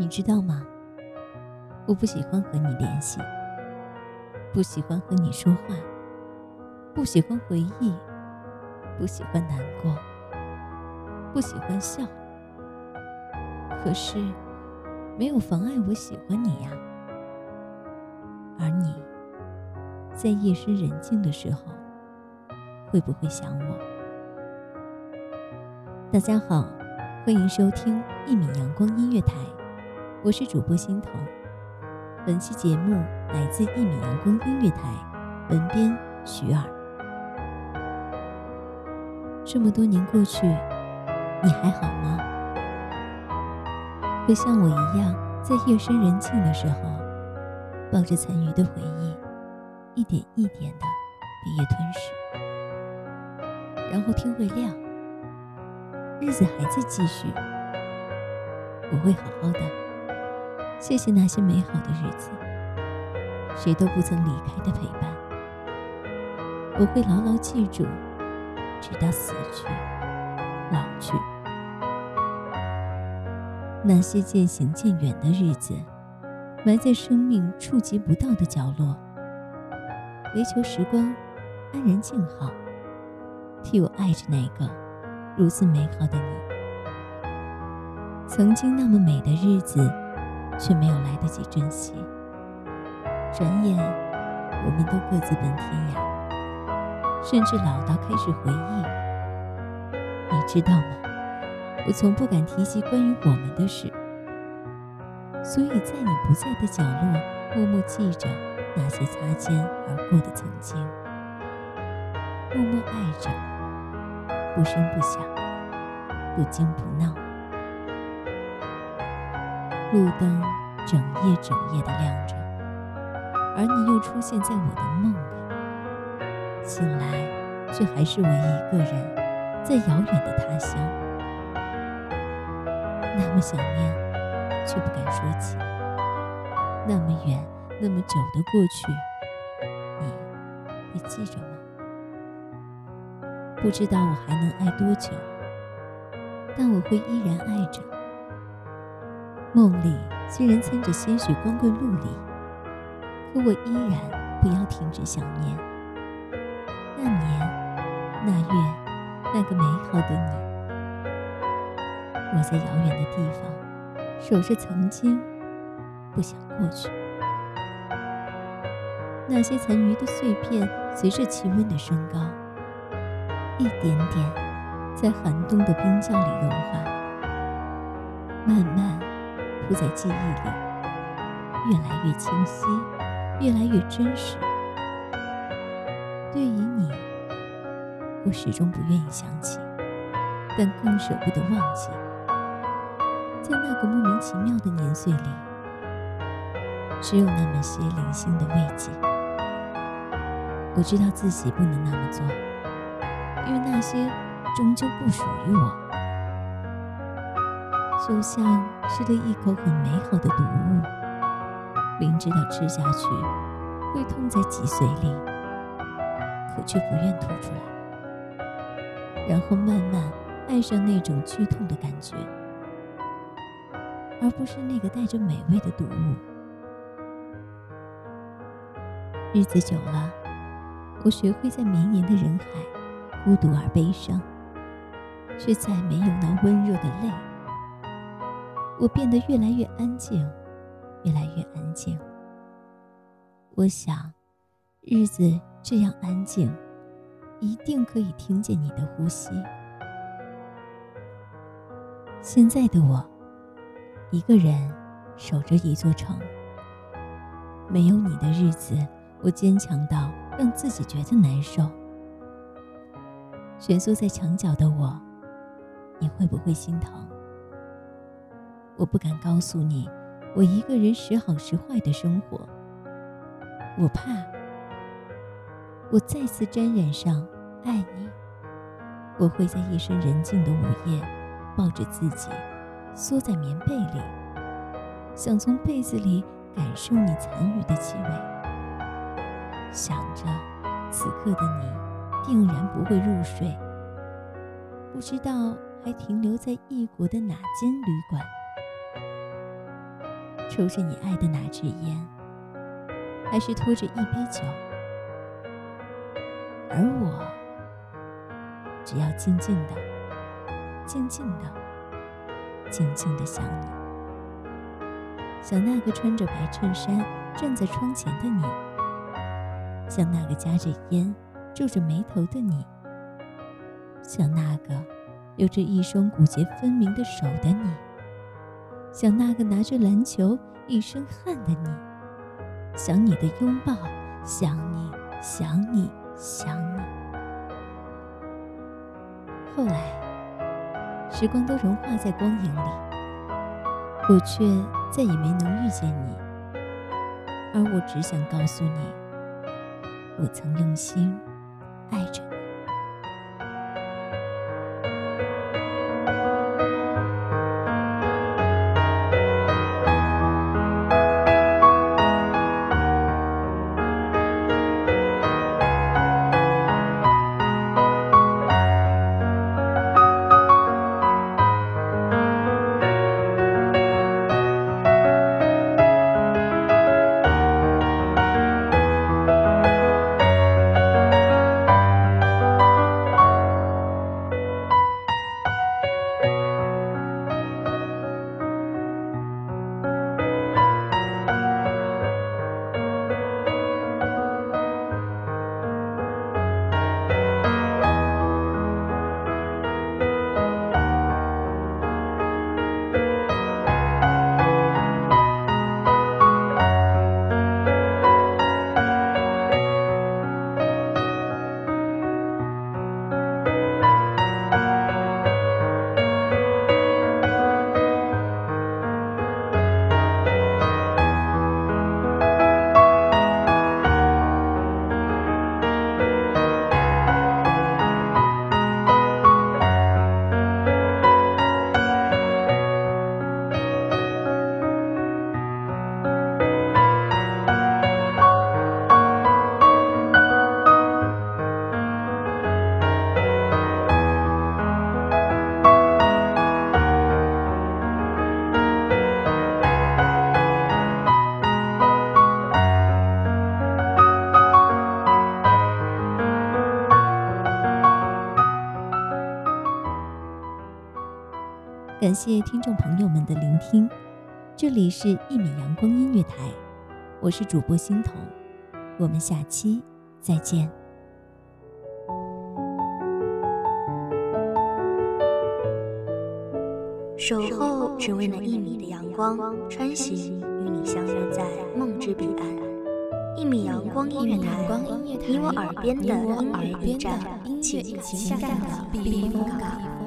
你知道吗？我不喜欢和你联系，不喜欢和你说话，不喜欢回忆，不喜欢难过，不喜欢笑。可是，没有妨碍我喜欢你呀。而你，在夜深人静的时候，会不会想我？大家好，欢迎收听一米阳光音乐台。我是主播欣桐，本期节目来自一米阳光音乐台，文编徐尔。这么多年过去，你还好吗？会像我一样，在夜深人静的时候，抱着残余的回忆，一点一点的被夜吞噬，然后天会亮，日子还在继续，我会好好的。谢谢那些美好的日子，谁都不曾离开的陪伴，我会牢牢记住，直到死去、老去。那些渐行渐远的日子，埋在生命触及不到的角落，唯求时光安然静好，替我爱着那个如此美好的你。曾经那么美的日子。却没有来得及珍惜，转眼我们都各自奔天涯，甚至老到开始回忆。你知道吗？我从不敢提及关于我们的事，所以在你不在的角落，默默记着那些擦肩而过的曾经，默默爱着，不声不响，不惊不闹。路灯整夜整夜的亮着，而你又出现在我的梦里。醒来，却还是我一个人在遥远的他乡，那么想念，却不敢说起。那么远，那么久的过去，你会记着吗？不知道我还能爱多久，但我会依然爱着。梦里虽然掺着些许光棍陆离，可我依然不要停止想念。那年那月那个美好的你，我在遥远的地方守着曾经，不想过去。那些残余的碎片随着气温的升高，一点点在寒冬的冰窖里融化，慢慢。不在记忆里，越来越清晰，越来越真实。对于你，我始终不愿意想起，但更舍不得忘记。在那个莫名其妙的年岁里，只有那么些零星的慰藉。我知道自己不能那么做，因为那些终究不属于我。就像吃了一口很美好的毒物，明知道吃下去会痛在脊髓里，可却不愿吐出来，然后慢慢爱上那种剧痛的感觉，而不是那个带着美味的毒物。日子久了，我学会在绵延的人海孤独而悲伤，却再没有那温热的泪。我变得越来越安静，越来越安静。我想，日子这样安静，一定可以听见你的呼吸。现在的我，一个人守着一座城。没有你的日子，我坚强到让自己觉得难受。蜷缩在墙角的我，你会不会心疼？我不敢告诉你，我一个人时好时坏的生活。我怕，我再次沾染上爱你，我会在夜深人静的午夜，抱着自己，缩在棉被里，想从被子里。感受你残余的气味，想着此刻的你定然不会入睡，不知道还停留在异国的哪间旅馆，抽着你爱的哪支烟，还是拖着一杯酒，而我只要静静的、静静的、静静的想你。想那个穿着白衬衫站在窗前的你，想那个夹着烟皱着眉头的你，想那个有着一双骨节分明的手的你，想那个拿着篮球一身汗的你，想你的拥抱，想你，想你，想你。后来，时光都融化在光影里，我却。再也没能遇见你，而我只想告诉你，我曾用心爱着。感谢听众朋友们的聆听，这里是《一米阳光音乐台》，我是主播欣桐，我们下期再见。守候只为那一米的阳光，穿行与你相约在梦之彼岸。一米阳光音乐台，你我耳边的音乐驿站，情感的避风港。